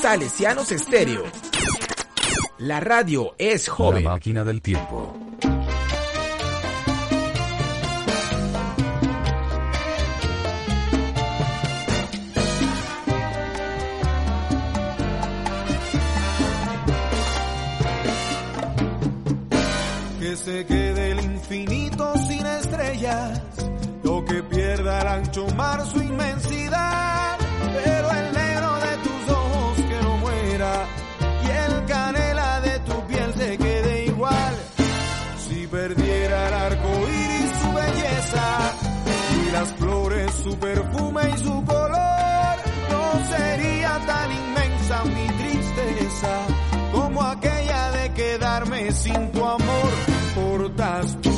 Salesianos Estéreo. La radio es joven. La máquina del tiempo. Que se quede el infinito sin estrellas, lo que pierda el ancho mar su inmensidad, pero el sin tu amor portas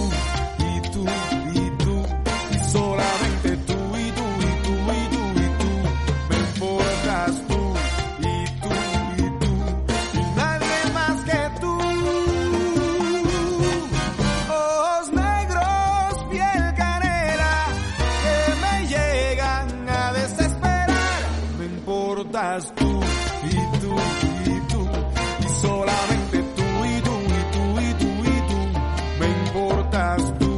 estás tú.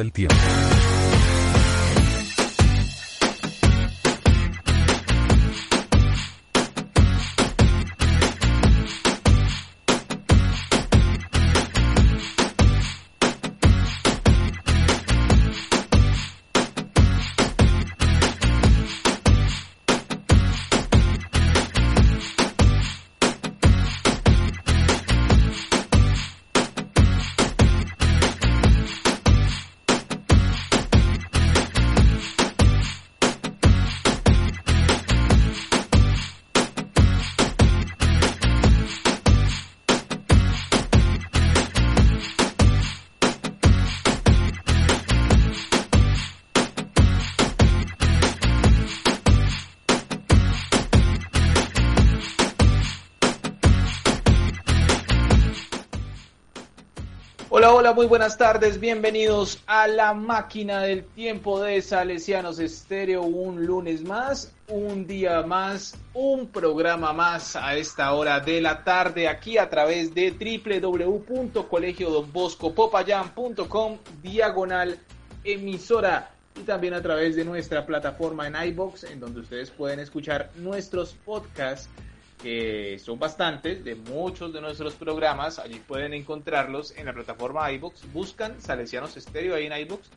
del tiempo. Muy buenas tardes, bienvenidos a la máquina del tiempo de Salesianos Estéreo, un lunes más, un día más, un programa más a esta hora de la tarde aquí a través de www.colegiodonboscopopayan.com diagonal emisora y también a través de nuestra plataforma en iBox en donde ustedes pueden escuchar nuestros podcasts que son bastantes, de muchos de nuestros programas. Allí pueden encontrarlos en la plataforma iBox. Buscan Salesianos Estéreo ahí en iBox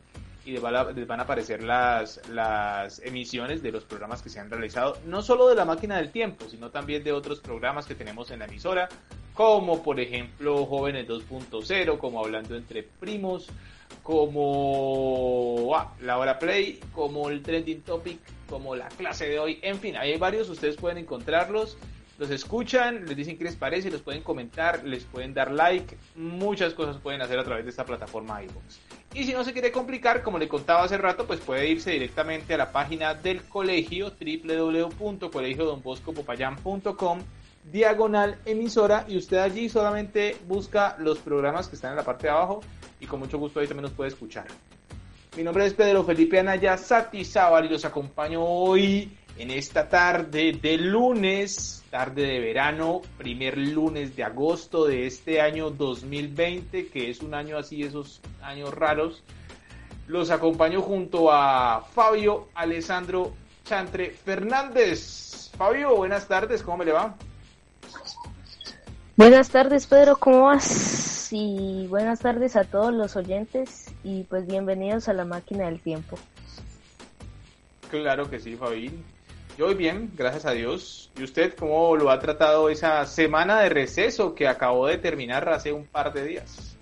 y les van, a, les van a, aparecer las, las emisiones de los programas que se han realizado, no solo de la máquina del tiempo, sino también de otros programas que tenemos en la emisora, como por ejemplo Jóvenes 2.0, como Hablando entre Primos, como ah, la hora play, como el trending topic, como la clase de hoy, en fin, hay varios, ustedes pueden encontrarlos los escuchan, les dicen qué les parece, los pueden comentar, les pueden dar like, muchas cosas pueden hacer a través de esta plataforma iVoox. Y si no se quiere complicar, como le contaba hace rato, pues puede irse directamente a la página del colegio www.colegiodonboscopopayan.com diagonal emisora y usted allí solamente busca los programas que están en la parte de abajo y con mucho gusto ahí también nos puede escuchar. Mi nombre es Pedro Felipe Anaya Satizábal y los acompaño hoy en esta tarde de lunes, tarde de verano, primer lunes de agosto de este año 2020, que es un año así, esos años raros. Los acompaño junto a Fabio Alessandro Chantre Fernández. Fabio, buenas tardes, ¿cómo me le va? Buenas tardes, Pedro, ¿cómo vas? Y buenas tardes a todos los oyentes y pues bienvenidos a la máquina del tiempo. Claro que sí, Fabio. Yo voy bien, gracias a Dios. ¿Y usted cómo lo ha tratado esa semana de receso que acabó de terminar hace un par de días?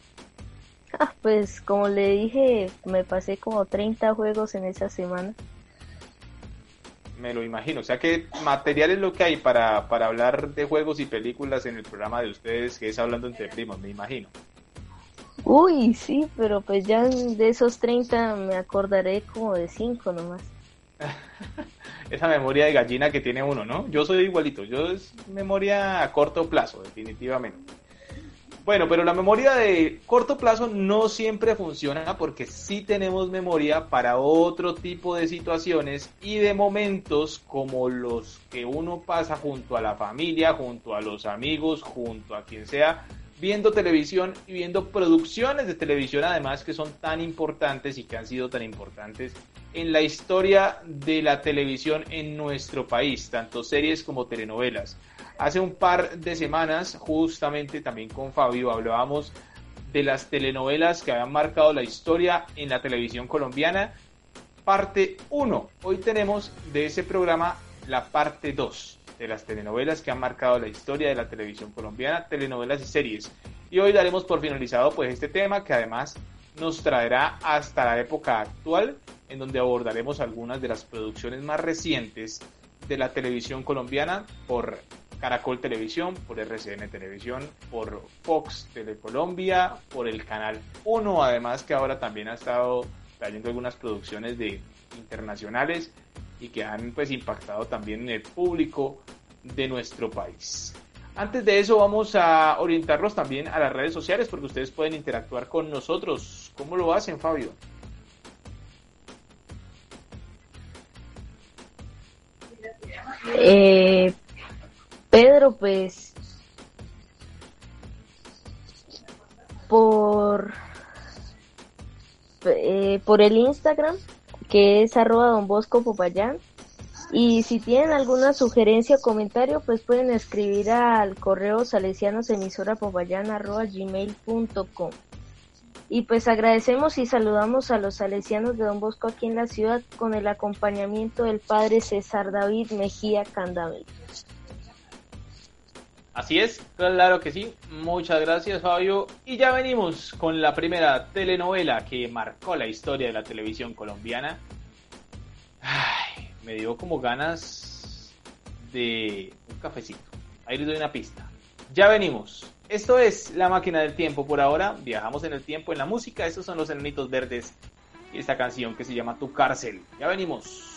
Ah, pues como le dije, me pasé como 30 juegos en esa semana. Me lo imagino. O sea que material es lo que hay para, para hablar de juegos y películas en el programa de ustedes, que es Hablando entre Primos, me imagino. Uy, sí, pero pues ya de esos 30 me acordaré como de 5 nomás. Esa memoria de gallina que tiene uno, ¿no? Yo soy igualito, yo es memoria a corto plazo, definitivamente. Bueno, pero la memoria de corto plazo no siempre funciona porque sí tenemos memoria para otro tipo de situaciones y de momentos como los que uno pasa junto a la familia, junto a los amigos, junto a quien sea, viendo televisión y viendo producciones de televisión además que son tan importantes y que han sido tan importantes en la historia de la televisión en nuestro país, tanto series como telenovelas. Hace un par de semanas, justamente también con Fabio, hablábamos de las telenovelas que habían marcado la historia en la televisión colombiana. Parte 1. Hoy tenemos de ese programa la parte 2 de las telenovelas que han marcado la historia de la televisión colombiana, telenovelas y series. Y hoy daremos por finalizado pues este tema que además nos traerá hasta la época actual, en donde abordaremos algunas de las producciones más recientes de la televisión colombiana por Caracol Televisión, por RCN Televisión, por Fox Telecolombia, por el Canal 1, además que ahora también ha estado trayendo algunas producciones de internacionales y que han pues impactado también en el público de nuestro país. Antes de eso vamos a orientarlos también a las redes sociales porque ustedes pueden interactuar con nosotros. ¿Cómo lo hacen, Fabio? Eh, Pedro, pues por eh, por el Instagram que es arroba don Bosco Popayán. Y si tienen alguna sugerencia o comentario pues pueden escribir al correo salesianosemisora.popayán@gmail.com y pues agradecemos y saludamos a los salesianos de Don Bosco aquí en la ciudad con el acompañamiento del padre César David Mejía Candamil. Así es, claro que sí. Muchas gracias, Fabio. Y ya venimos con la primera telenovela que marcó la historia de la televisión colombiana. Ay, me dio como ganas de un cafecito. Ahí les doy una pista. Ya venimos. Esto es La Máquina del Tiempo por ahora. Viajamos en el tiempo en la música. Estos son los enanitos verdes. Y esta canción que se llama Tu cárcel. Ya venimos.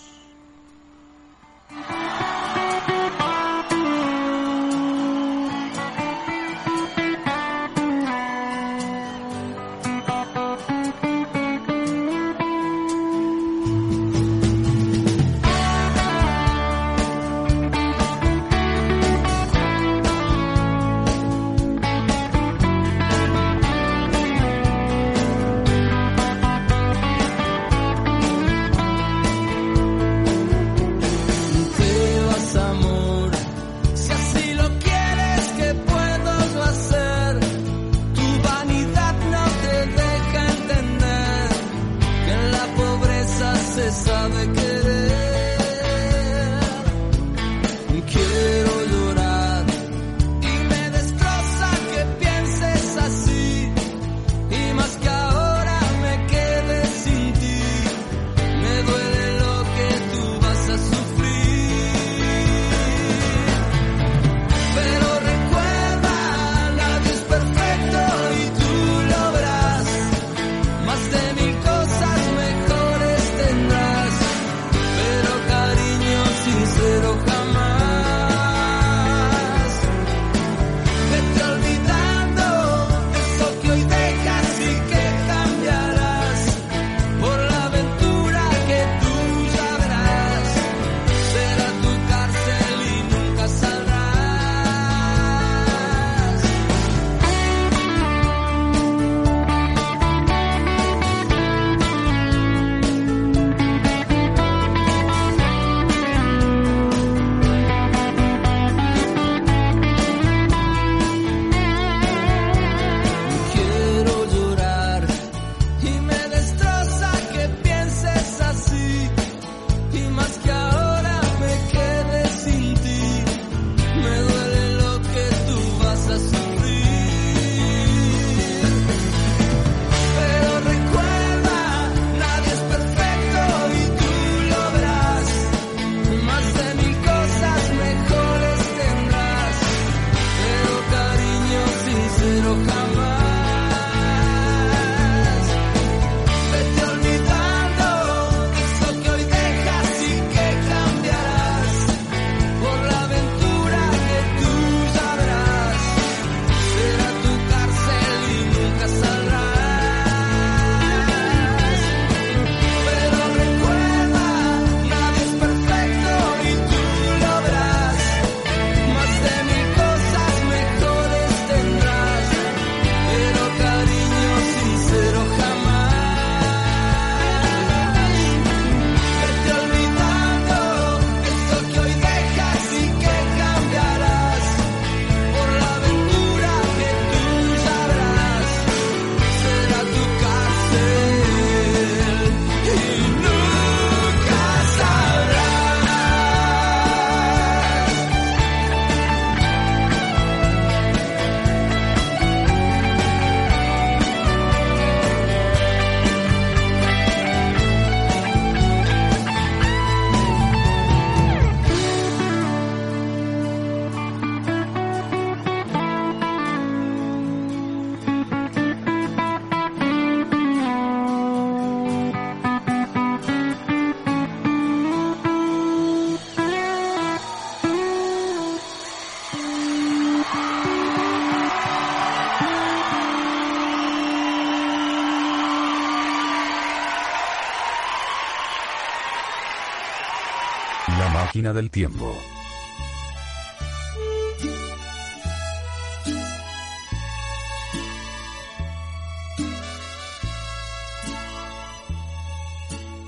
Del tiempo.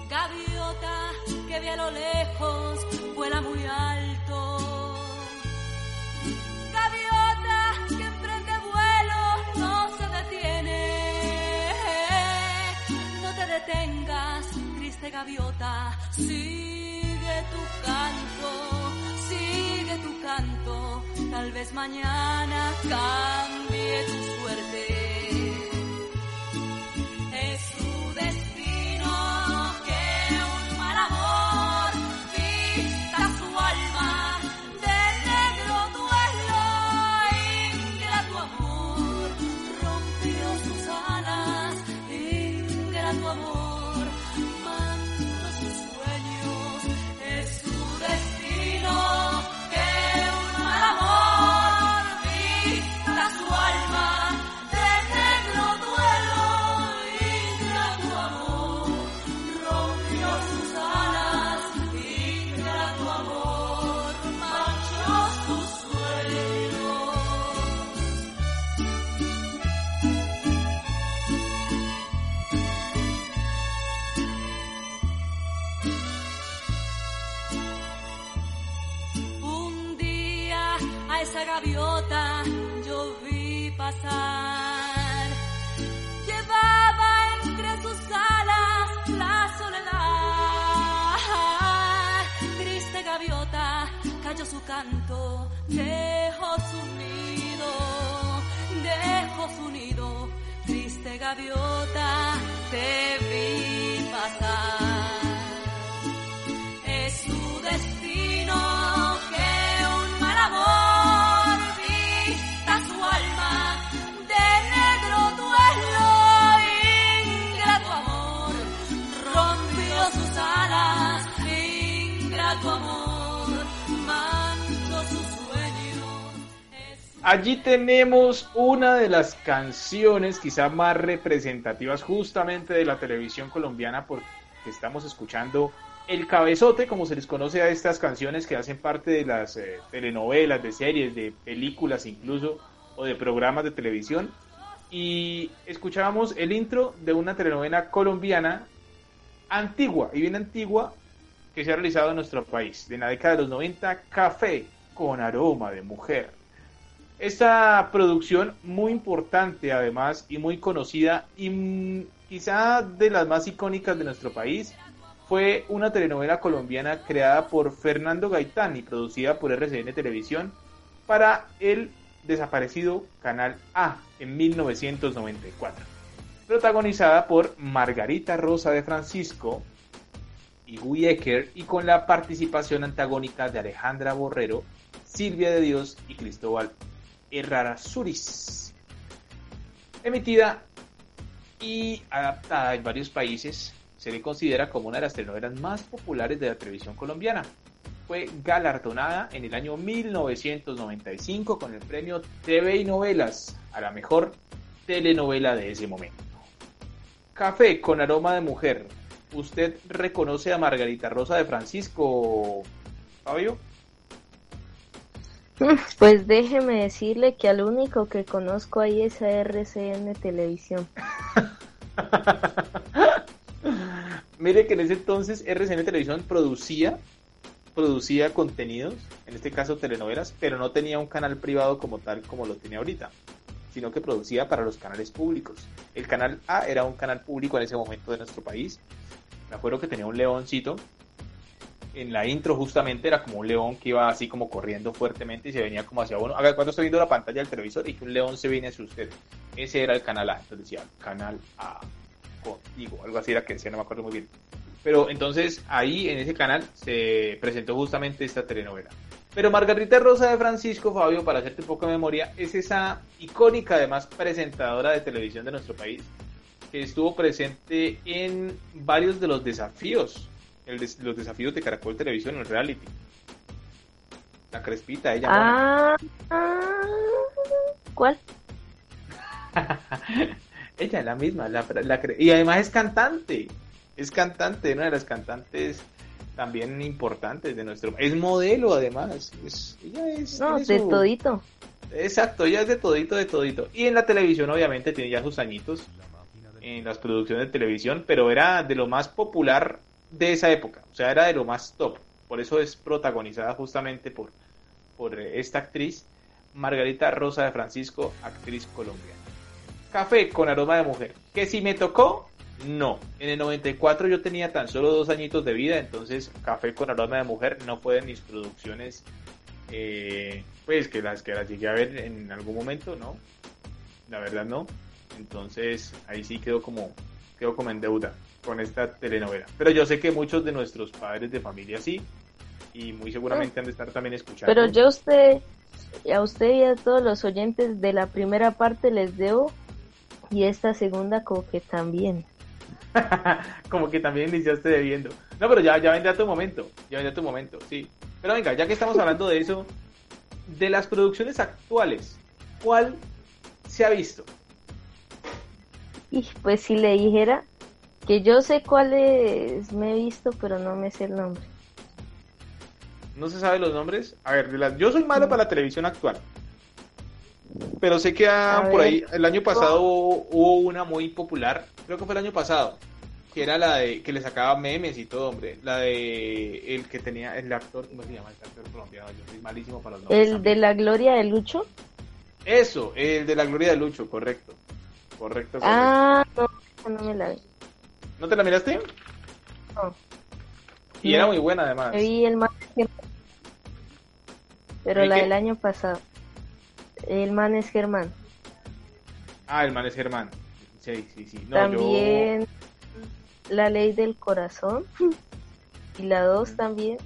Gaviota que ve a lo lejos, vuela muy alto. Gaviota que emprende vuelo, no se detiene. No te detengas, triste gaviota, sigue tu canto, sigue tu canto. Tal vez mañana cambie tu suerte. Gaviota, te vi Allí tenemos una de las canciones quizá más representativas justamente de la televisión colombiana porque estamos escuchando el cabezote, como se les conoce a estas canciones que hacen parte de las eh, telenovelas, de series, de películas incluso, o de programas de televisión. Y escuchábamos el intro de una telenovela colombiana antigua, y bien antigua, que se ha realizado en nuestro país, de la década de los 90, Café con aroma de mujer. Esta producción muy importante además y muy conocida y quizá de las más icónicas de nuestro país fue una telenovela colombiana creada por Fernando Gaitán y producida por RCN Televisión para el desaparecido Canal A en 1994. Protagonizada por Margarita Rosa de Francisco y Guy Ecker y con la participación antagónica de Alejandra Borrero, Silvia de Dios y Cristóbal Errarazuris. Emitida y adaptada en varios países, se le considera como una de las telenovelas más populares de la televisión colombiana. Fue galardonada en el año 1995 con el premio TV y Novelas a la mejor telenovela de ese momento. Café con aroma de mujer. ¿Usted reconoce a Margarita Rosa de Francisco, Fabio? Pues déjeme decirle que al único que conozco ahí es a RCN Televisión. Mire que en ese entonces RCN Televisión producía producía contenidos, en este caso telenovelas, pero no tenía un canal privado como tal como lo tiene ahorita, sino que producía para los canales públicos. El canal A era un canal público en ese momento de nuestro país. Me acuerdo que tenía un leoncito. En la intro justamente era como un león que iba así como corriendo fuertemente y se venía como hacia uno. Haga cuando estoy viendo la pantalla del televisor y que un león se viene hacia usted. Ese era el canal A. Entonces decía, canal A contigo. Algo así era que decía, no me acuerdo muy bien. Pero entonces ahí en ese canal se presentó justamente esta telenovela. Pero Margarita Rosa de Francisco, Fabio, para hacerte un poco de memoria, es esa icónica además presentadora de televisión de nuestro país que estuvo presente en varios de los desafíos, el des- los desafíos de Caracol Televisión en el reality. La crespita, ella. Ah, ah, ¿cuál? Ella, la misma, la, la cre- y además es cantante, es cantante, una de las cantantes también importantes de nuestro... Es modelo además. Es, ella es, No, de su- todito. Exacto, ella es de todito, de todito. Y en la televisión obviamente tiene ya sus añitos en las producciones de televisión, pero era de lo más popular de esa época, o sea, era de lo más top. Por eso es protagonizada justamente por, por esta actriz, Margarita Rosa de Francisco, actriz colombiana. Café con aroma de mujer. Que si me tocó, no. En el 94 yo tenía tan solo dos añitos de vida, entonces Café con aroma de mujer no fue de mis producciones, eh, pues que las que las llegué a ver en algún momento, no. La verdad no. Entonces ahí sí quedó como, quedó como en deuda con esta telenovela. Pero yo sé que muchos de nuestros padres de familia sí. Y muy seguramente han de estar también escuchando. Pero yo a usted, a usted y a todos los oyentes de la primera parte les debo y esta segunda como que también. como que también iniciaste debiendo. No, pero ya, ya vendrá tu momento. Ya vendrá tu momento, sí. Pero venga, ya que estamos hablando de eso, de las producciones actuales, ¿cuál se ha visto? Y pues si le dijera que yo sé cuáles me he visto, pero no me sé el nombre. ¿No se sabe los nombres? A ver, yo soy malo para la televisión actual. Pero sé que ah, por ver. ahí, el año pasado hubo, hubo una muy popular, creo que fue el año pasado, que era la de, que le sacaba memes y todo, hombre. La de, el que tenía, el actor, ¿cómo se llama? El actor colombiano, yo soy malísimo para los nombres. El también. de la gloria de Lucho. Eso, el de la gloria de Lucho, correcto. Correcto, correcto. Ah, no, no me la vi. ¿No te la miraste? No. Y era muy buena además. Me vi el man es Germán. Pero ¿El la qué? del año pasado. El man es Germán. Ah, el man es Germán. Sí, sí, sí. No, también La ley del corazón. Y la dos también.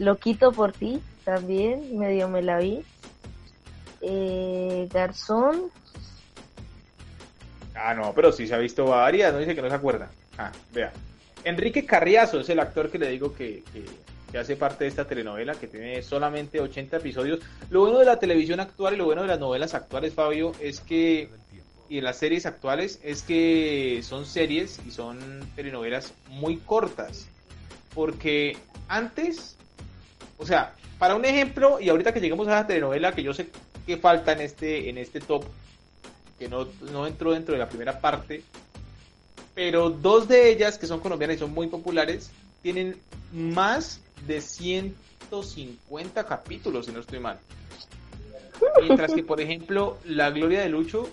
Loquito por ti, también, medio me la vi. Eh, Garzón. Ah, no, pero sí se ha visto varias, no dice que no se acuerda. Ah, vea. Enrique Carriazo es el actor que le digo que, que, hace parte de esta telenovela, que tiene solamente 80 episodios. Lo bueno de la televisión actual y lo bueno de las novelas actuales, Fabio, es que y de las series actuales es que son series y son telenovelas muy cortas. Porque antes, o sea, para un ejemplo, y ahorita que lleguemos a la telenovela, que yo sé que falta en este, en este top, que no, no entró dentro de la primera parte, pero dos de ellas, que son colombianas y son muy populares, tienen más de 150 capítulos, si no estoy mal. Mientras que, por ejemplo, La Gloria de Lucho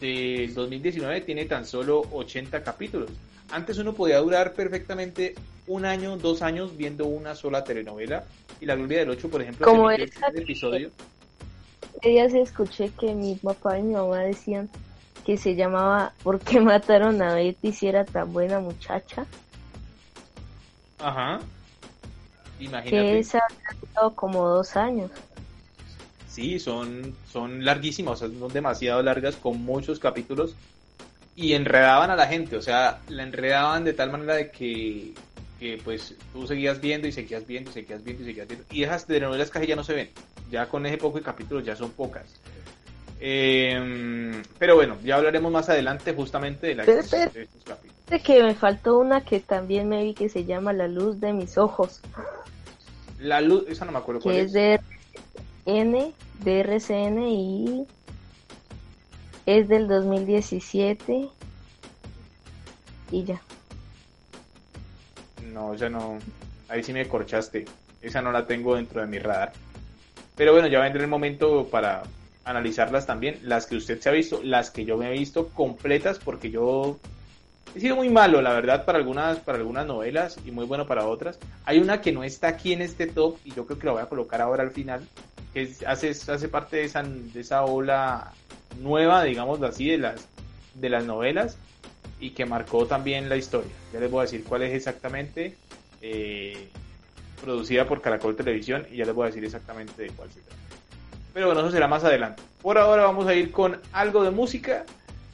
del 2019 tiene tan solo 80 capítulos. Antes uno podía durar perfectamente un año, dos años viendo una sola telenovela. Y La Gloria del Lucho, por ejemplo, Como esa episodio. Días escuché que mi papá y mi mamá decían que se llamaba ¿Por qué mataron a Betty si era tan buena muchacha? Ajá. Imagínate. Que esa ha durado como dos años. Sí, son, son larguísimas, o sea, son demasiado largas, con muchos capítulos, y enredaban a la gente, o sea, la enredaban de tal manera de que, que pues tú seguías viendo y seguías viendo y seguías viendo y seguías viendo, y esas telenovelas casi ya no se ven, ya con ese poco de capítulos ya son pocas. Eh, pero bueno, ya hablaremos más adelante justamente de, la, Pero, pero- de estos capítulos. De que me faltó una que también me vi que se llama La luz de mis ojos, La luz, esa no me acuerdo cuál que es. es de N, de RCN y es del 2017 y ya. No, ya no. Ahí sí me corchaste. Esa no la tengo dentro de mi radar. Pero bueno, ya vendrá el momento para analizarlas también. Las que usted se ha visto, las que yo me he visto completas, porque yo he sido muy malo, la verdad, para algunas, para algunas novelas y muy bueno para otras. Hay una que no está aquí en este top y yo creo que la voy a colocar ahora al final, que es- hace, hace parte de esa, de esa ola nueva, digamos así, de las, de las novelas y que marcó también la historia. Ya les voy a decir cuál es exactamente, eh, producida por Caracol Televisión y ya les voy a decir exactamente de cuál se trata. Pero bueno, eso será más adelante. Por ahora vamos a ir con algo de música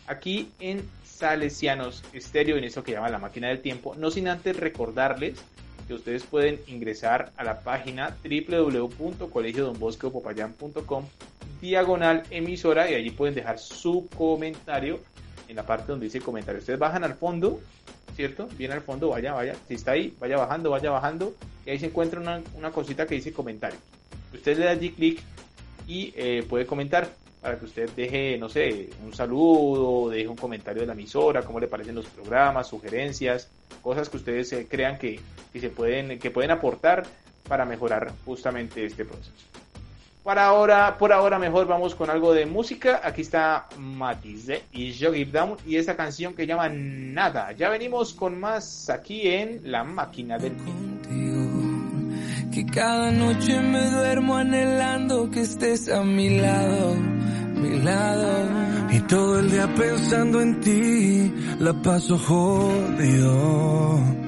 aquí en Salesianos Estéreo, en eso que llama la máquina del tiempo. No sin antes recordarles que ustedes pueden ingresar a la página www.colegiodonbosqueopopayán.com diagonal emisora y allí pueden dejar su comentario en la parte donde dice comentario. Ustedes bajan al fondo ¿cierto? Bien al fondo, vaya, vaya. Si está ahí, vaya bajando, vaya bajando. Y ahí se encuentra una, una cosita que dice comentarios. Usted le da allí clic y eh, puede comentar para que usted deje, no sé, un saludo, deje un comentario de la emisora, cómo le parecen los programas, sugerencias, cosas que ustedes eh, crean que, que se pueden, que pueden aportar para mejorar justamente este proceso. Por ahora, por ahora mejor vamos con algo de música. Aquí está Matize y Yogi Down y esta canción que llama Nada. Ya venimos con más aquí en La Máquina del contigo. Que cada noche me duermo anhelando que estés a mi lado, mi lado. Y todo el día pensando en ti, la paso jodido.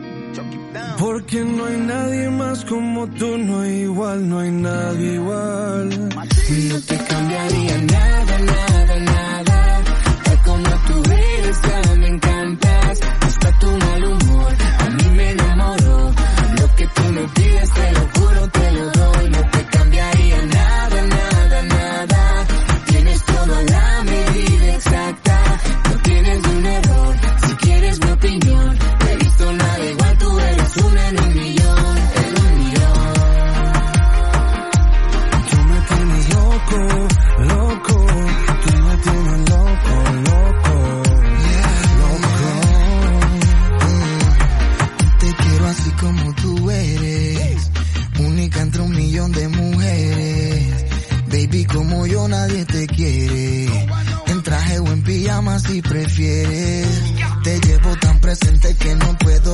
Porque no hay nadie más como tú, no hay igual, no hay nadie igual. No te cambiaría nada, nada, nada. Tal como tú eres, ya me encantas. Hasta tu mal humor, a mí me enamoró. Lo que tú me pides, te lo si prefieres. Te llevo tan presente que no puedo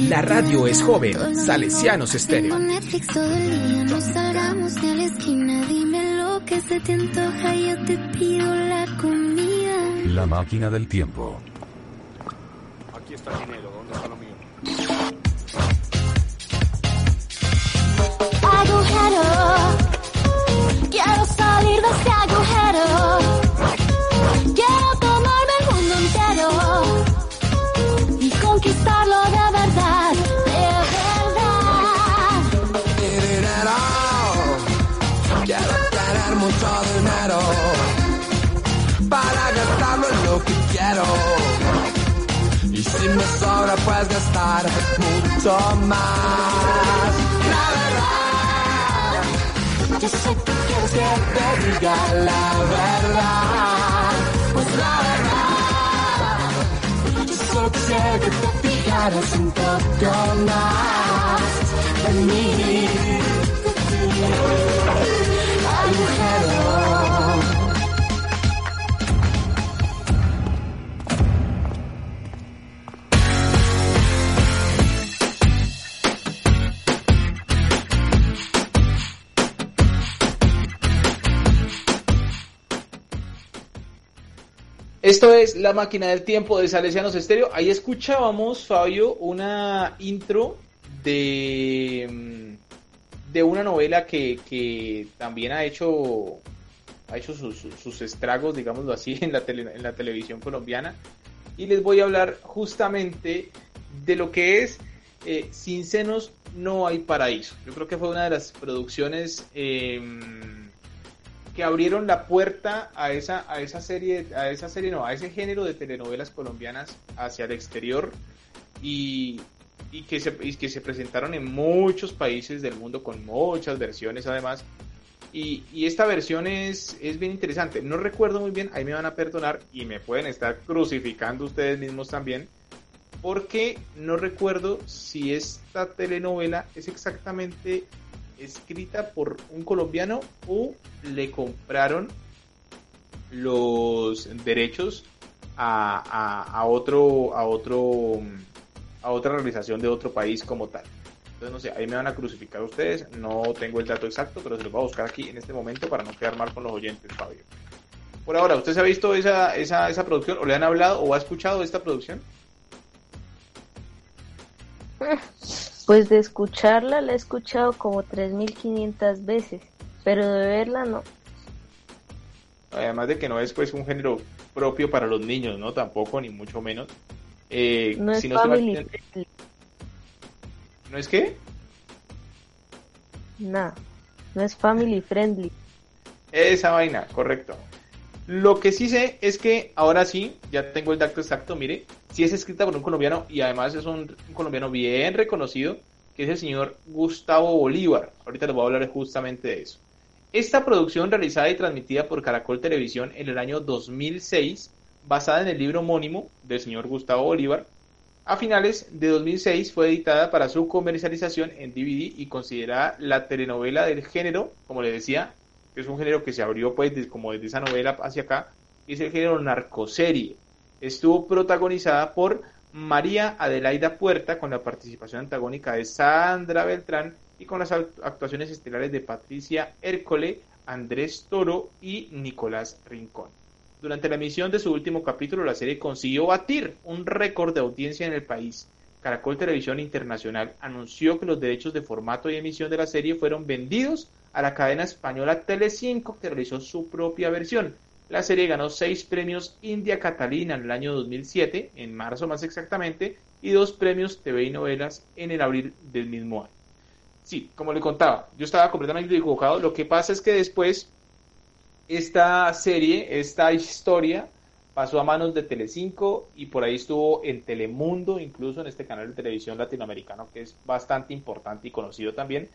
La radio es joven, Salesianos. Estéreo. Tengo Netflix todo el día, no salgamos ni a la esquina. Dime lo que se te antoja y yo te pido la comida. La máquina del tiempo. Aquí está el dinero, sobra, pues gastar mucho más. La verdad, yo sé que quieres que te diga la verdad. Pues la verdad, yo solo quisiera que te fijaras un poco más en mí. Esto es La Máquina del Tiempo de Salesianos Estéreo. Ahí escuchábamos, Fabio, una intro de, mm, de una novela que, que también ha hecho, ha hecho sus, estragos, digámoslo así, en la, tele- en la televisión colombiana. Y les voy a hablar justamente de lo que es eh, Sin senos no hay paraíso. Yo creo que fue una de las producciones em, que abrieron la puerta a esa, a esa serie, a esa serie, no, a ese género de telenovelas colombianas hacia el exterior y, y que se, que se presentaron en muchos países del mundo con muchas versiones además. Y, y esta versión es, es bien interesante. No recuerdo muy bien, ahí me van a perdonar y me pueden estar crucificando ustedes mismos también, porque no recuerdo si esta telenovela es exactamente escrita por un colombiano o le compraron los derechos a, a- otro a otro a otra realización de otro país como tal. Entonces no sé, ahí me van a crucificar ustedes, no tengo el dato exacto, pero se los voy a buscar aquí en este momento para no quedar mal con los oyentes, Fabio. Por ahora, ¿usted se ha visto esa, esa, esa producción o le han hablado o ha escuchado esta producción? Pues de escucharla la he escuchado como 3.500 veces, pero de verla no. Además de que no es pues un género propio para los niños, ¿no? Tampoco, ni mucho menos. Eh, No es si no family friendly, ¿No es qué? nada. No es family friendly. Esa vaina, correcto. Lo que sí sé es que ahora sí, ya tengo el dato exacto, mire, sí es escrita por un colombiano y además es un, un colombiano bien reconocido, que es el señor Gustavo Bolívar. Ahorita les voy a hablar justamente de eso. Esta producción realizada y transmitida por Caracol Televisión en el año 2006, basada en el libro homónimo del señor Gustavo Bolívar, a finales de 2006 fue editada para su comercialización en DVD y considerada la telenovela del género, como le decía, que es un género que se abrió pues des- como desde esa novela hacia acá, es el género narcoserie. Estuvo protagonizada por María Adelaida Puerta con la participación antagónica de Sandra Beltrán y con las act- actuaciones estelares de Patricia Hércole, Andrés Toro y Nicolás Rincón. Durante la emisión de su último capítulo, la serie consiguió batir un récord de audiencia en el país. Caracol Televisión Internacional anunció que los derechos de formato y emisión de la serie fueron vendidos a la cadena española Telecinco, que realizó su propia versión. La serie ganó seis premios India Catalina en el año 2007, en marzo más exactamente, y dos premios TV y novelas en el abril del mismo año. Sí, como le contaba, yo estaba completamente equivocado. Lo que pasa es que después esta serie, esta historia, pasó a manos de Telecinco y por ahí estuvo en Telemundo, incluso en este canal de televisión latinoamericano que es bastante importante y conocido también,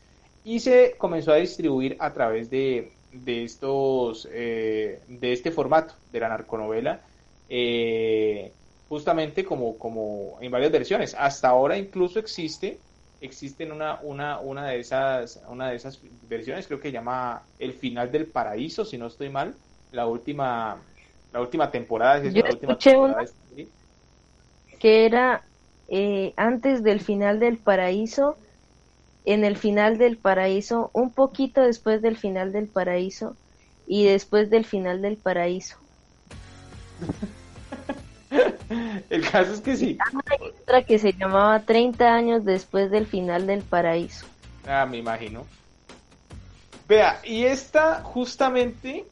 y se comenzó a distribuir a través de, de estos, eh, de este formato de la narconovela, eh, justamente como, como en varias versiones. Hasta ahora incluso existe existen una, una, una de esas una de esas versiones creo que llama El final del paraíso si no estoy mal la última la última temporada es Yo la última escuché temporada una- que era eh, antes del final del paraíso, en el final del paraíso, un poquito después del final del paraíso y después del final del paraíso. el caso es que sí Hay otra que se llamaba 30 años después del final del paraíso. Ah, me imagino. Vea, y esta justamente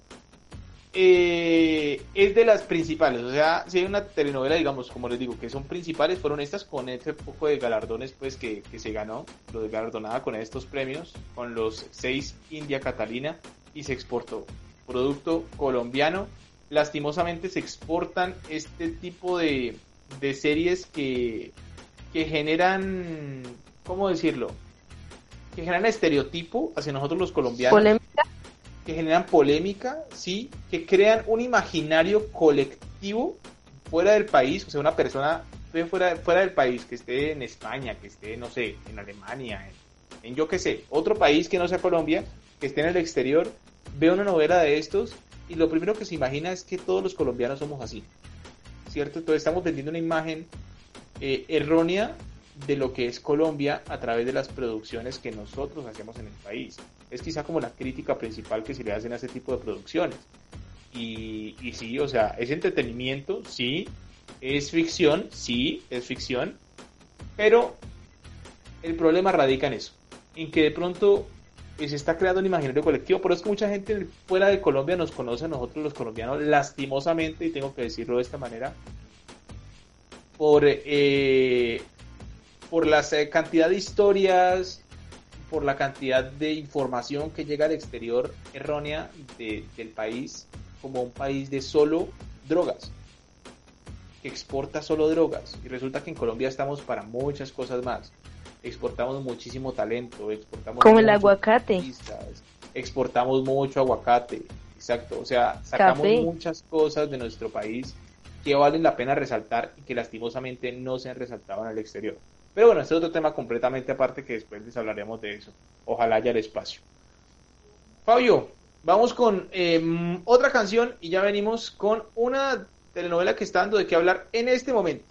eh, es de las principales. O sea, si hay una telenovela, digamos, como les digo, que son principales, fueron estas con este poco de galardones, pues, que, se ganó, lo galardonada con estos premios, con los seis India Catalina, y se exportó. Producto colombiano. Lastimosamente se exportan este tipo de, series que, que generan, ¿cómo decirlo? Que generan estereotipo hacia nosotros los colombianos. Que generan polémica, sí, que crean un imaginario colectivo fuera del país, o sea, una persona fuera, fuera del país, que esté en España, que esté, no sé, en Alemania, en, yo qué sé, otro país que no sea Colombia, que esté en el exterior, ve una novela de estos y lo primero que se imagina es que todos los colombianos somos así, ¿cierto? Entonces estamos vendiendo una imagen eh, errónea de lo que es Colombia a través de las producciones que nosotros hacemos en el país. Es quizá como la crítica principal que se le hacen a ese tipo de producciones. Y, y sí, o sea, es entretenimiento, sí, es ficción, sí, es ficción, pero el problema radica en eso, en que de pronto se está creando un imaginario colectivo, por eso es que mucha gente fuera de Colombia nos conoce a nosotros los colombianos lastimosamente, y tengo que decirlo de esta manera, por, eh, por la cantidad de historias, por la cantidad de información que llega al exterior errónea de- del país como un país de solo drogas, que exporta solo drogas. Y resulta que en Colombia estamos para muchas cosas más. Exportamos muchísimo talento, exportamos Como el aguacate. exportamos mucho aguacate, exacto. O sea, sacamos Café. muchas cosas de nuestro país que valen la pena resaltar y que lastimosamente no se han resaltado en el exterior. Pero bueno, este es otro tema completamente aparte que después les hablaremos de eso. Ojalá haya el espacio. Fabio, vamos con eh, otra canción y ya venimos con una telenovela que está dando de qué hablar en este momento.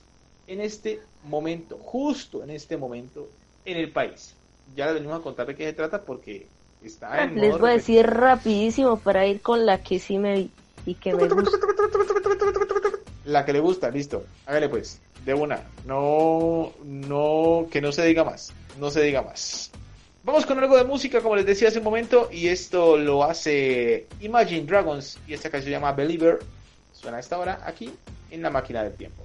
En este momento, justo en este momento, en el país. Ya les venimos a contar de qué se trata porque está en Les voy a decir rapidísimo para ir con la que sí me vi y que me gusta. La que le gusta, listo. Hágale pues, de una. No, no, que no se diga más. No se diga más. Vamos con algo de música, como les decía hace un momento, y esto lo hace Imagine Dragons, y esta canción se llama Believer. Suena a esta hora aquí en la máquina del tiempo.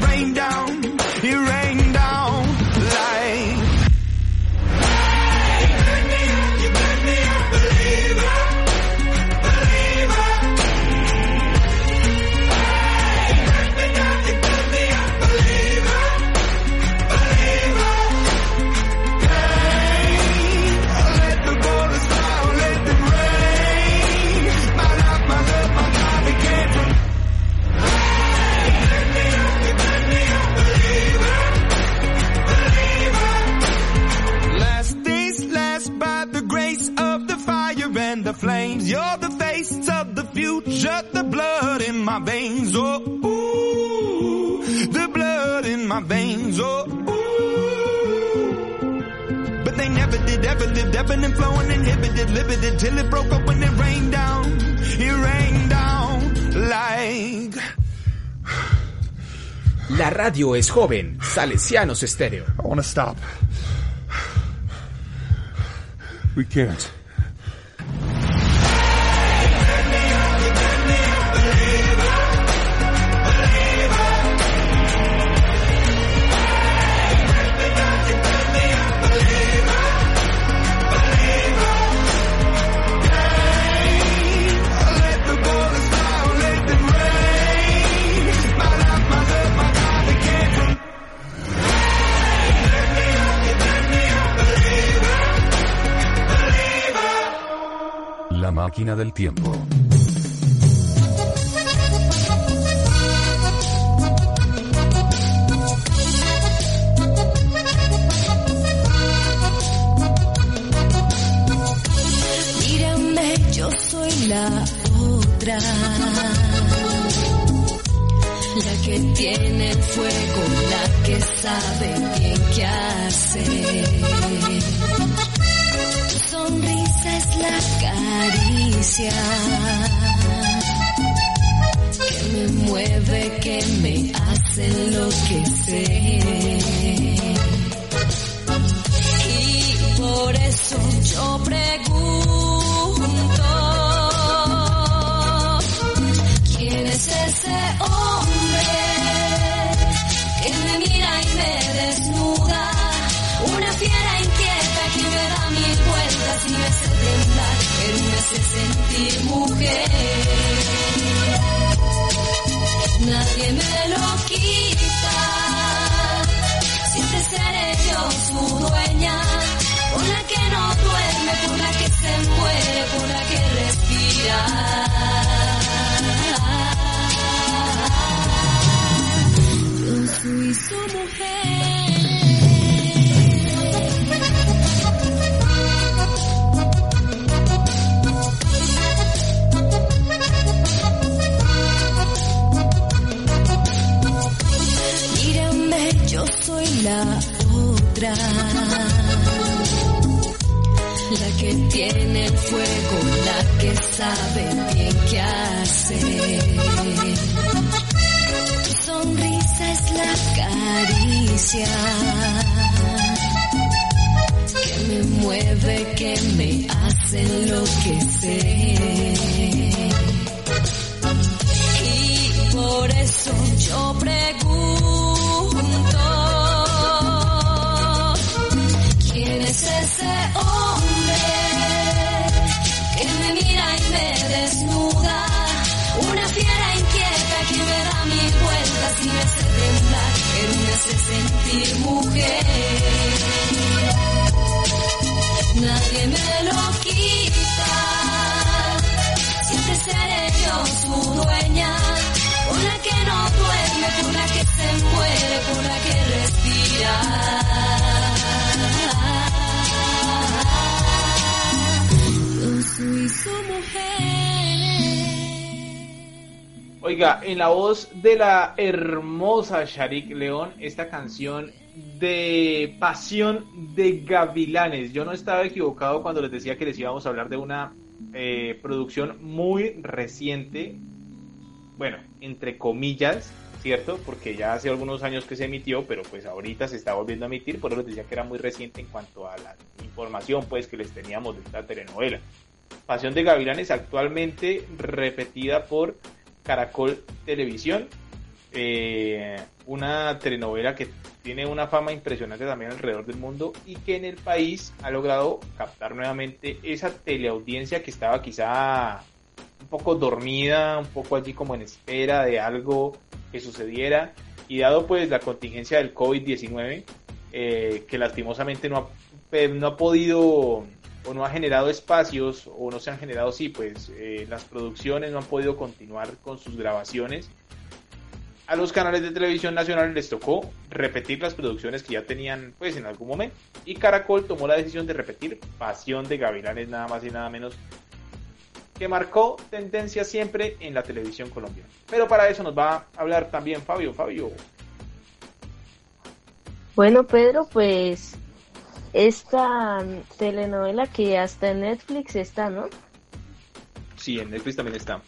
ebbing and flowing, inhibited, limited, till it broke up when it rained down. It rained down like. La radio es joven, Salesianos Estéreo. I want to stop. We can't. Máquina del tiempo. Hace enloquecer. Y por eso yo pregunto, ¿quién es ese hombre que me mira y me desnuda? Una fiera inquieta que me da mil vueltas y me hace temblar, pero me hace sentir mujer. La que respira. Yo soy su mujer. Oiga, en la voz de la hermosa Sharik León, esta canción de Pasión de Gavilanes. Yo no estaba equivocado cuando les decía que les íbamos a hablar de una eh, producción muy reciente, bueno, entre comillas, ¿cierto? Porque ya hace algunos años que se emitió, pero pues ahorita se está volviendo a emitir, por eso les decía que era muy reciente en cuanto a la información pues que les teníamos de esta telenovela. Pasión de Gavilanes actualmente repetida por Caracol Televisión, eh, una telenovela que tiene una fama impresionante también alrededor del mundo y que en el país ha logrado captar nuevamente esa teleaudiencia que estaba quizá poco dormida, un poco allí como en espera de algo que sucediera. Y dado pues la contingencia del COVID-19 eh, que lastimosamente no ha, eh, no ha podido o no ha generado espacios o no se han generado sí pues eh, las producciones no han podido continuar con sus grabaciones a los canales de televisión nacional les tocó repetir las producciones que ya tenían pues en algún momento. Y Caracol tomó la decisión de repetir Pasión de Gavilanes nada más y nada menos que marcó tendencia siempre en la televisión colombiana. Pero para eso nos va a hablar también Fabio. Fabio. Bueno, Pedro, pues esta telenovela que hasta en Netflix está, ¿no? Sí, en Netflix también está.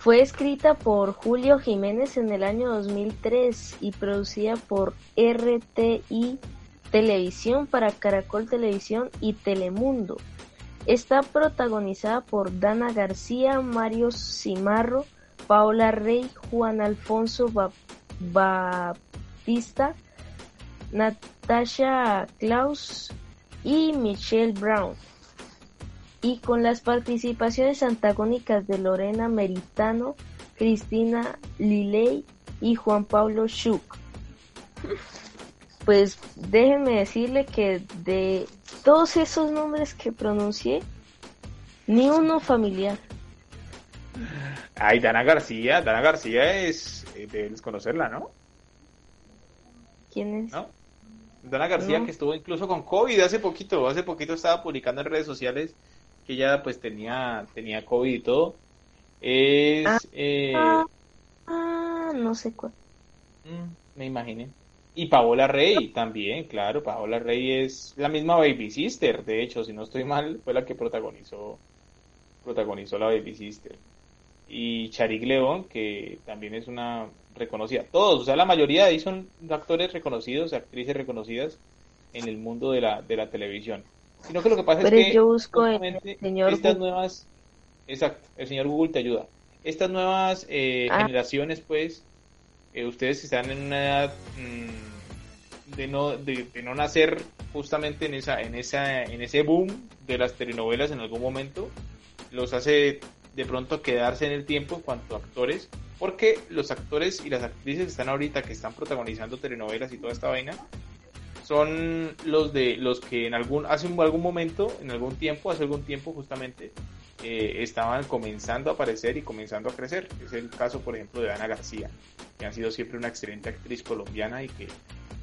Fue escrita por Julio Jiménez en el año 2003 y producida por RTI Televisión para Caracol Televisión y Telemundo. Está protagonizada por Dana García, Mario Cimarro, Paola Rey, Juan Alfonso Ba- Baptista, Natasha Klaus y Michelle Brown. Y con las participaciones antagónicas de Lorena Meritano, Cristina Liley y Juan Pablo Schuch. Pues déjenme decirle que de todos esos nombres que pronuncié, Ni uno familiar. Ay, Dana García, Dana García es, eh, debes conocerla, ¿no? ¿Quién es? ¿No? Dana García No. que estuvo incluso con COVID hace poquito, hace poquito estaba publicando en redes sociales que ella pues tenía, tenía COVID y todo. Es, Ah. eh, Ah, ah, no sé cuál. mm, me imaginé. Y Paola Rey también, claro, Paola Rey es la misma Baby Sister, de hecho, si no estoy mal, fue la que protagonizó, protagonizó la Baby Sister. Y Charik León, que también es una reconocida. Todos, o sea, la mayoría de ahí son actores reconocidos, actrices reconocidas en el mundo de la, de la televisión. Sino que lo que pasa Pero es que yo busco el señor estas Google. nuevas, exacto, el señor Google te ayuda. Estas nuevas eh, Ah. generaciones, pues, eh, ustedes están en una edad mm, de no de, no nacer justamente en esa en esa en ese boom de las telenovelas en algún momento los hace de pronto quedarse en el tiempo en cuanto actores porque los actores y las actrices que están ahorita que están protagonizando telenovelas y toda esta vaina son los de los que en algún hace algún momento en algún tiempo hace algún tiempo justamente eh, estaban comenzando a aparecer y comenzando a crecer es el caso por ejemplo de Ana García que ha sido siempre una excelente actriz colombiana y que,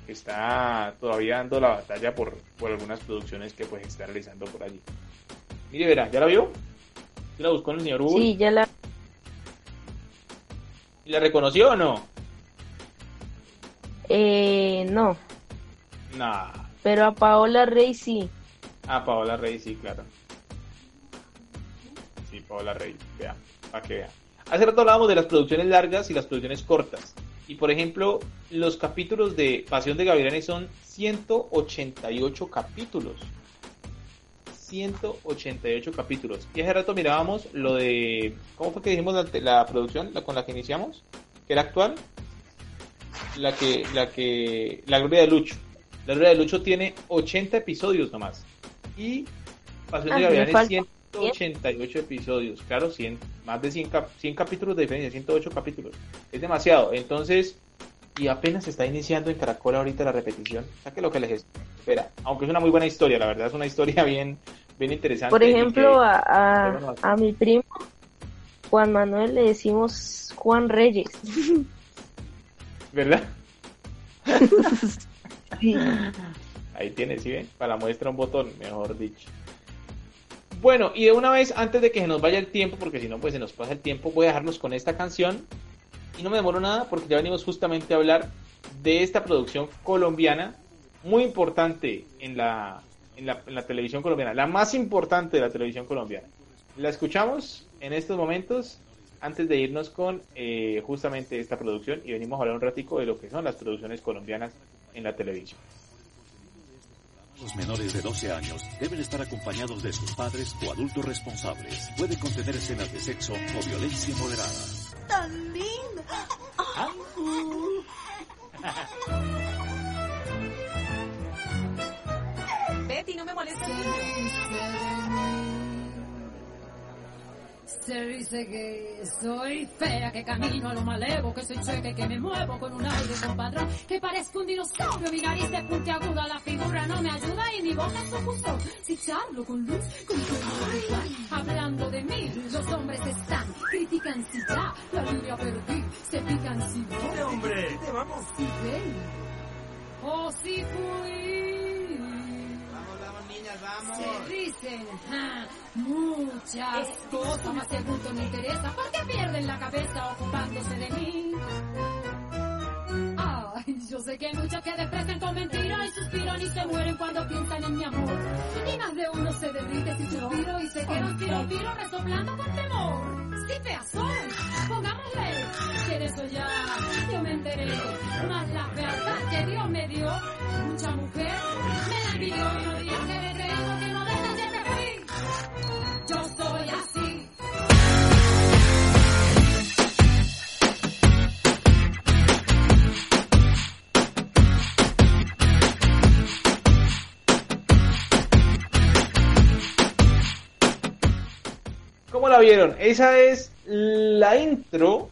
está todavía dando la batalla por, por algunas producciones que pues está realizando por allí mire verá ¿ya la vio? ¿Ya la buscó en el señor Google? Sí, ya la... ¿Y la reconoció o no? Eh, no, Nah. pero a Paola Rey sí. Ah, Paola Rey, sí, claro. Paola Rey, vea, para que vea. Hace rato hablábamos de las producciones largas y las producciones cortas. Y por ejemplo, los capítulos de Pasión de Gavilanes son 188 capítulos. 188 capítulos. Y hace rato mirábamos lo de. ¿Cómo fue que dijimos la, la producción la, con la que iniciamos? Que era actual. La que. La que. La Gloria de Lucho. La Gloria de Lucho tiene 80 episodios nomás. Y Pasión Ah, de me Gavilanes 188 episodios. Claro, 100, más de 100, cap- 100 capítulos de diferencia, 108 capítulos. Es demasiado. Entonces, y apenas se está iniciando en Caracol ahorita la repetición. O sea que lo que les espera. Aunque es una muy buena historia, la verdad es una historia bien, bien interesante. Por ejemplo, que- a, a, Bueno, a mi primo Juan Manuel le decimos Juan Reyes. ¿Verdad? Sí. Ahí tiene, ¿sí ven? Para la muestra un botón, mejor dicho. Bueno, y de una vez, antes de que se nos vaya el tiempo, porque si no, pues se nos pasa el tiempo, voy a dejarnos con esta canción. Y no me demoro nada porque ya venimos justamente a hablar de esta producción colombiana, muy importante en la, en la, televisión colombiana, la más importante de la televisión colombiana. La escuchamos en estos momentos antes de irnos con eh, justamente esta producción y venimos a hablar un ratico de lo que son las producciones colombianas en la televisión. Los menores de 12 años deben estar acompañados de sus padres o adultos responsables. Puede contener escenas de sexo o violencia moderada. Tan lindo. Betty, no me molestes. Se dice que soy fea, que camino a lo malevo, que soy cheque, que me muevo con un aire compadrón, que parezco un dinosaurio, mi nariz de puntiaguda, la figura no me ayuda y mi boca es un buzón. Si charlo con luz, con igual, hablando de mí, los hombres están, critican si ya la línea perdí, se pican si no. hombre! ¡Te vamos! Si ven, o si fui. Vamos. Se dicen ja, muchas cosas, más el punto no interesa porque pierden la cabeza ocupándose de mí. Ay, yo sé que hay muchos que desprecian con mentiras y suspiran y se mueren cuando piensan en mi amor. Y más de uno se derrite si suspiro y se queda un tiro, tiro resoplando con temor. Sí, fea soy, pongámosle que de eso ya yo me enteré. Más la verdad que Dios me dio, mucha mujer me la envidió y no digas que ¿Cómo la vieron? Esa es la intro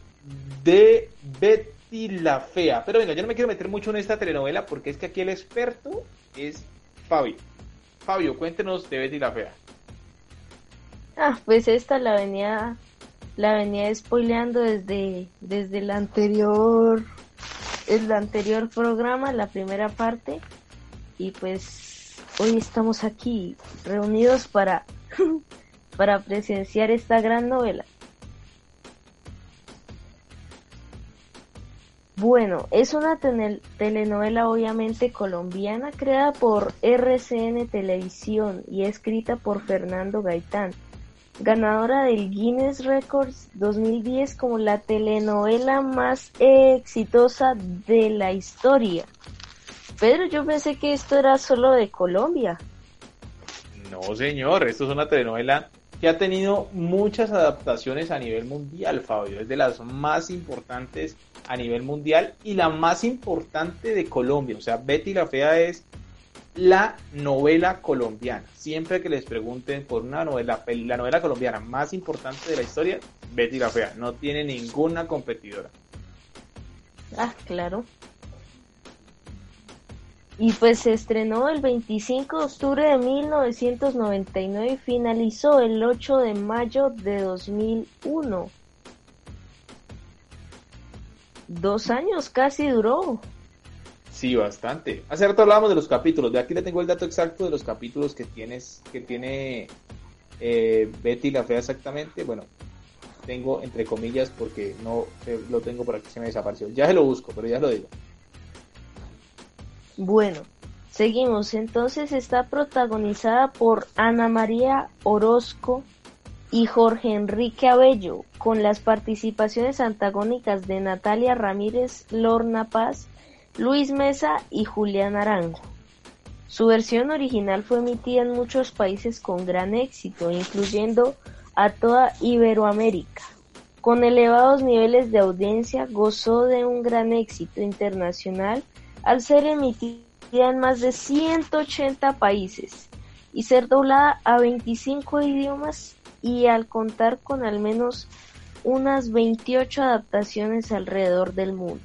de Betty la Fea. Pero venga, yo no me quiero meter mucho en esta telenovela porque es que aquí el experto es Fabio. Fabio, cuéntenos de Betty la Fea. Ah, pues esta la venía la venía spoileando desde desde el anterior el anterior programa, la primera parte y pues hoy estamos aquí reunidos para para presenciar esta gran novela. Bueno, es una telenovela obviamente colombiana creada por RCN Televisión y escrita por Fernando Gaitán, ganadora del Guinness Records 2010 como la telenovela más exitosa de la historia. Pedro, yo pensé que esto era solo de Colombia. No, señor, esto es una telenovela que ha tenido muchas adaptaciones a nivel mundial, Fabio. Es de las más importantes a nivel mundial y la más importante de Colombia. O sea, Betty la Fea es la novela colombiana. Siempre que les pregunten por una novela, la novela colombiana más importante de la historia, Betty la Fea. No tiene ninguna competidora. Ah, claro. Y pues se estrenó el 25 de octubre de 1999 y finalizó el 8 de mayo de 2001. Dos años casi duró. Sí, bastante. Hace rato hablábamos de los capítulos. De aquí le tengo el dato exacto de los capítulos que tienes, que tiene eh, Betty la Fea exactamente. Bueno, tengo entre comillas porque no lo tengo por aquí, se me desapareció. Ya se lo busco, pero ya lo digo. Bueno, seguimos. Entonces está protagonizada por Ana María Orozco y Jorge Enrique Abello, con las participaciones antagónicas de Natalia Ramírez, Lorna Paz, Luis Mesa y Julián Arango. Su versión original fue emitida en muchos países con gran éxito, incluyendo a toda Iberoamérica. Con elevados niveles de audiencia, gozó de un gran éxito internacional al ser emitida en más de 180 países y ser doblada a 25 idiomas y al contar con al menos unas 28 adaptaciones alrededor del mundo.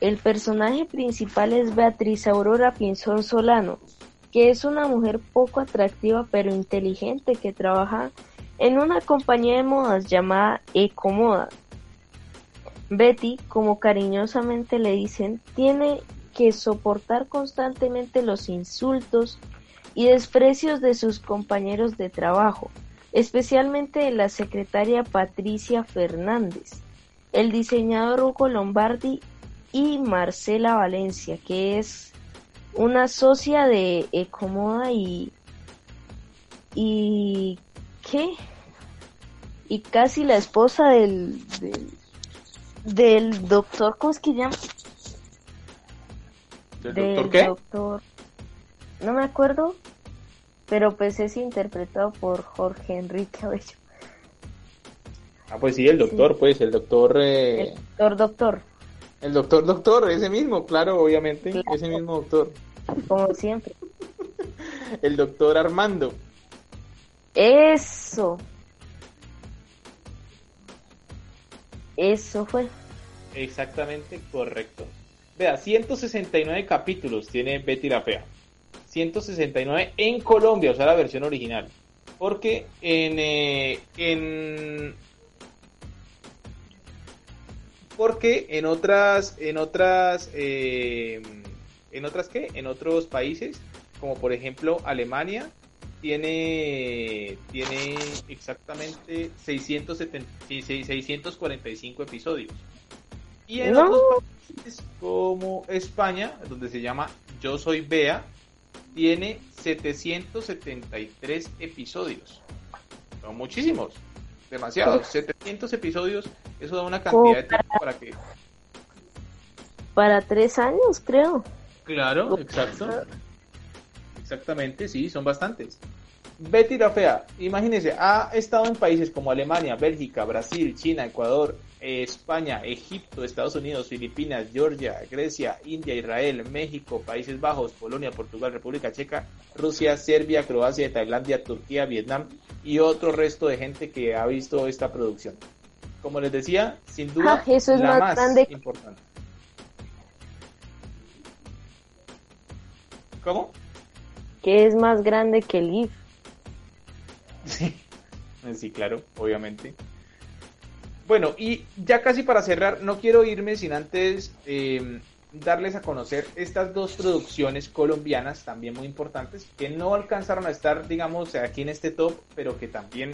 El personaje principal es Beatriz Aurora Pinzón Solano, que es una mujer poco atractiva pero inteligente que trabaja en una compañía de modas llamada Ecomoda. Betty, como cariñosamente le dicen, tiene que soportar constantemente los insultos y desprecios de sus compañeros de trabajo, especialmente de la secretaria Patricia Fernández, el diseñador Hugo Lombardi y Marcela Valencia, que es una socia de Ecomoda y y ¿qué? Y casi la esposa del del, del doctor, ¿cómo es que llama? ¿Del del doctor qué? doctor- no me acuerdo, pero pues es interpretado por Jorge Enrique Abello. Ah, pues sí, el doctor, pues, el doctor... eh, El doctor, doctor, El doctor, doctor, ese mismo, claro, obviamente, Claro. ese mismo doctor. como siempre. El doctor Armando. Eso. Eso fue. Exactamente correcto. Vea, 169 capítulos tiene Betty la Fea. 169 en Colombia, o sea, la versión original. Porque en, eh, en porque en otras en otras eh, en otras qué en otros países como por ejemplo Alemania tiene tiene exactamente 670 sí, sí, 645 episodios y en No. otros países como España donde se llama Yo soy Bea tiene 773 episodios son muchísimos demasiados 700 episodios eso da una cantidad de tiempo para que Para tres años, creo. Claro, exacto. Exactamente, sí, son bastantes. Betty la Fea, imagínense, ha estado en países como Alemania, Bélgica, Brasil, China, Ecuador, España, Egipto, Estados Unidos, Filipinas, Georgia, Grecia, India, Israel, México, Países Bajos, Polonia, Portugal, República Checa, Rusia, Serbia, Croacia, Tailandia, Turquía, Vietnam y otro resto de gente que ha visto esta producción. Como les decía, sin duda, Ah, eso es la más más grande. importante. ¿Cómo? Que es más grande que el IF. Sí, Sí, claro, obviamente. Bueno, y ya casi para cerrar, no quiero irme sin antes eh, darles a conocer estas dos producciones colombianas, también muy importantes, que no alcanzaron a estar, digamos, aquí en este top, pero que también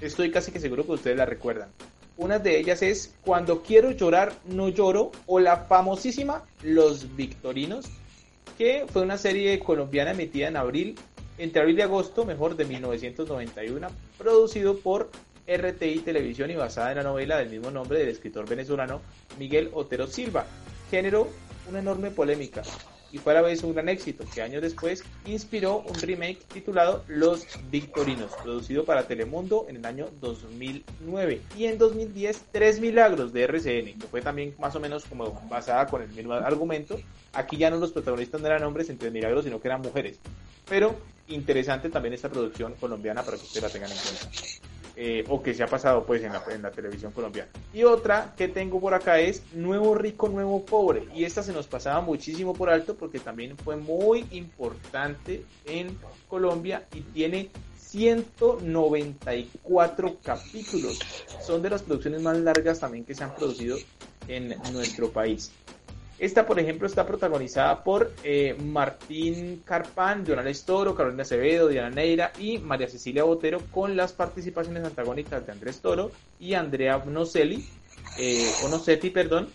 estoy casi que seguro que ustedes la recuerdan. Una de ellas es Cuando quiero llorar, no lloro, o la famosísima Los Victorinos, que fue una serie colombiana emitida en abril, entre abril y agosto, mejor, de 1991, producido por RTI Televisión y basada en la novela del mismo nombre del escritor venezolano Miguel Otero Silva. Generó una enorme polémica y fue a la vez un gran éxito que años después inspiró un remake titulado Los Victorinos, producido para Telemundo en el año 2009 y en 2010 Tres Milagros de RCN, que fue también más o menos como basada con el mismo argumento. Aquí ya no los protagonistas no eran hombres en Tres Milagros, sino que eran mujeres. Pero interesante también esta producción colombiana para que ustedes la tengan en cuenta. Eh, o que se ha pasado pues en la, televisión colombiana. Y otra que tengo por acá es Nuevo Rico, Nuevo Pobre. Y esta se nos pasaba muchísimo por alto porque también fue muy importante en Colombia y tiene 194 capítulos. Son de las producciones más largas también que se han producido en nuestro país. Esta, por ejemplo, está protagonizada por eh, Martín Carpán, Jonales Toro, Carolina Acevedo, Diana Neira y María Cecilia Botero, con las participaciones antagónicas de Andrés Toro y Andrea Nocelli, eh, o Nocetti, perdón.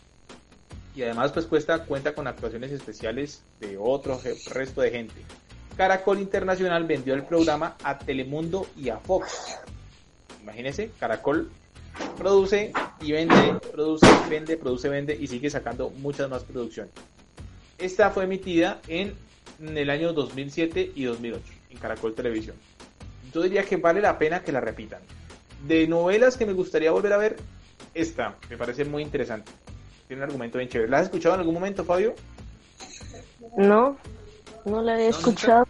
Y además, pues cuesta, cuenta con actuaciones especiales de otro resto de gente. Caracol Internacional vendió el programa a Telemundo y a Fox. Imagínense, Caracol produce y vende, produce, vende, produce, vende y sigue sacando muchas más producciones. Esta fue emitida en, en, el año 2007 y 2008 en Caracol Televisión. Yo diría que vale la pena que la repitan. De novelas que me gustaría volver a ver, esta me parece muy interesante. Tiene un argumento bien chévere. ¿La has escuchado en algún momento, Fabio? No, no la he ¿No, escuchado.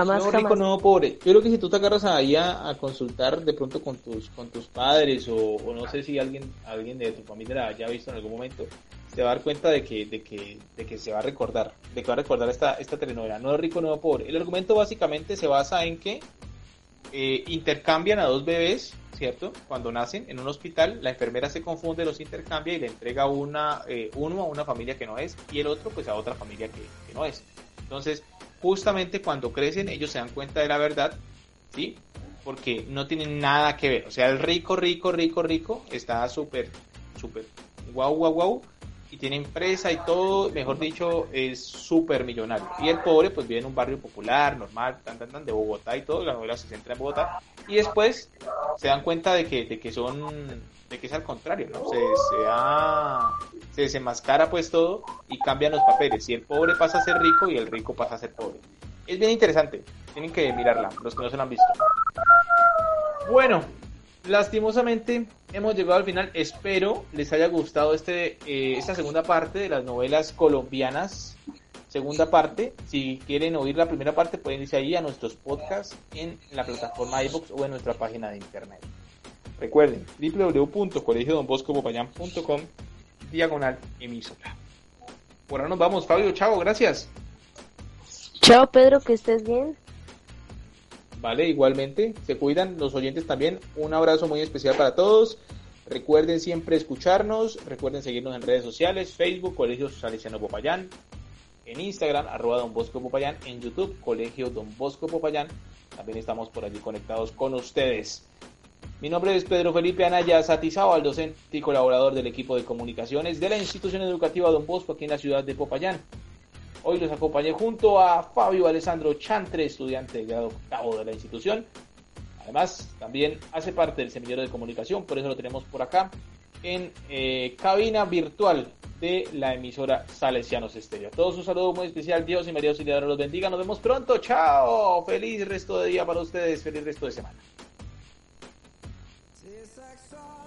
Jamás, no, jamás. rico, no, pobre. Yo creo que si tú te agarras ahí a, a consultar de pronto con tus con tus padres o, o, no sé si alguien alguien de tu familia la haya visto en algún momento, se va a dar cuenta de que de que de que se va a recordar, de que va a recordar esta esta telenovela, no rico, no pobre. El argumento básicamente se basa en que eh, intercambian a dos bebés, ¿cierto? Cuando nacen en un hospital, la enfermera se confunde, los intercambia y le entrega una eh, uno a una familia que no es y el otro pues a otra familia que, que no es. Entonces, justamente cuando crecen ellos se dan cuenta de la verdad, ¿sí? Porque no tienen nada que ver. O sea, el rico, rico, rico, rico está súper, súper guau, guau, guau. Y tiene empresa y todo, mejor dicho, es súper millonario. Y el pobre, pues vive en un barrio popular, normal, tan, tan, tan, de Bogotá y todo. La novela se centra en Bogotá. Y después se dan cuenta de que, de que son, de que es al contrario, ¿no? Se, se, se desenmascara pues todo y cambian los papeles. Y el pobre pasa a ser rico y el rico pasa a ser pobre. Es bien interesante. Tienen que mirarla, los que no se la han visto. Bueno, lastimosamente hemos llegado al final. Espero les haya gustado este, eh, esta segunda parte de las novelas colombianas. Segunda parte, si quieren oír la primera parte pueden irse ahí a nuestros podcasts en la plataforma iVoox o en nuestra página de internet. Recuerden, www.colegiodonboscopopayan.com diagonal emisora. Por ahora nos vamos, Fabio, chao, gracias. Chao Pedro, que estés bien. Vale, igualmente, se cuidan los oyentes también. Un abrazo muy especial para todos. Recuerden siempre escucharnos, recuerden seguirnos en redes sociales, Facebook, Colegio Salesiano Popayán, en Instagram, arroba Don Bosco Popayán, en YouTube, Colegio Don Bosco Popayán. También estamos por allí conectados con ustedes. Mi nombre es Pedro Felipe Anaya Satizábal, docente y colaborador del equipo de comunicaciones de la institución educativa Don Bosco aquí en la ciudad de Popayán. Hoy los acompañé junto a Fabio Alessandro Chantre, estudiante de grado octavo de la institución. Además, también hace parte del semillero de comunicación, por eso lo tenemos por acá en eh, cabina virtual de la emisora Salesianos Estéreo. Todos un saludo muy especial. Dios y María Auxiliadora los bendiga. Nos vemos pronto. Chao. Feliz resto de día para ustedes. Feliz resto de semana.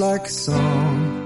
Like a song.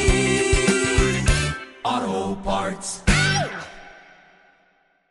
Parts.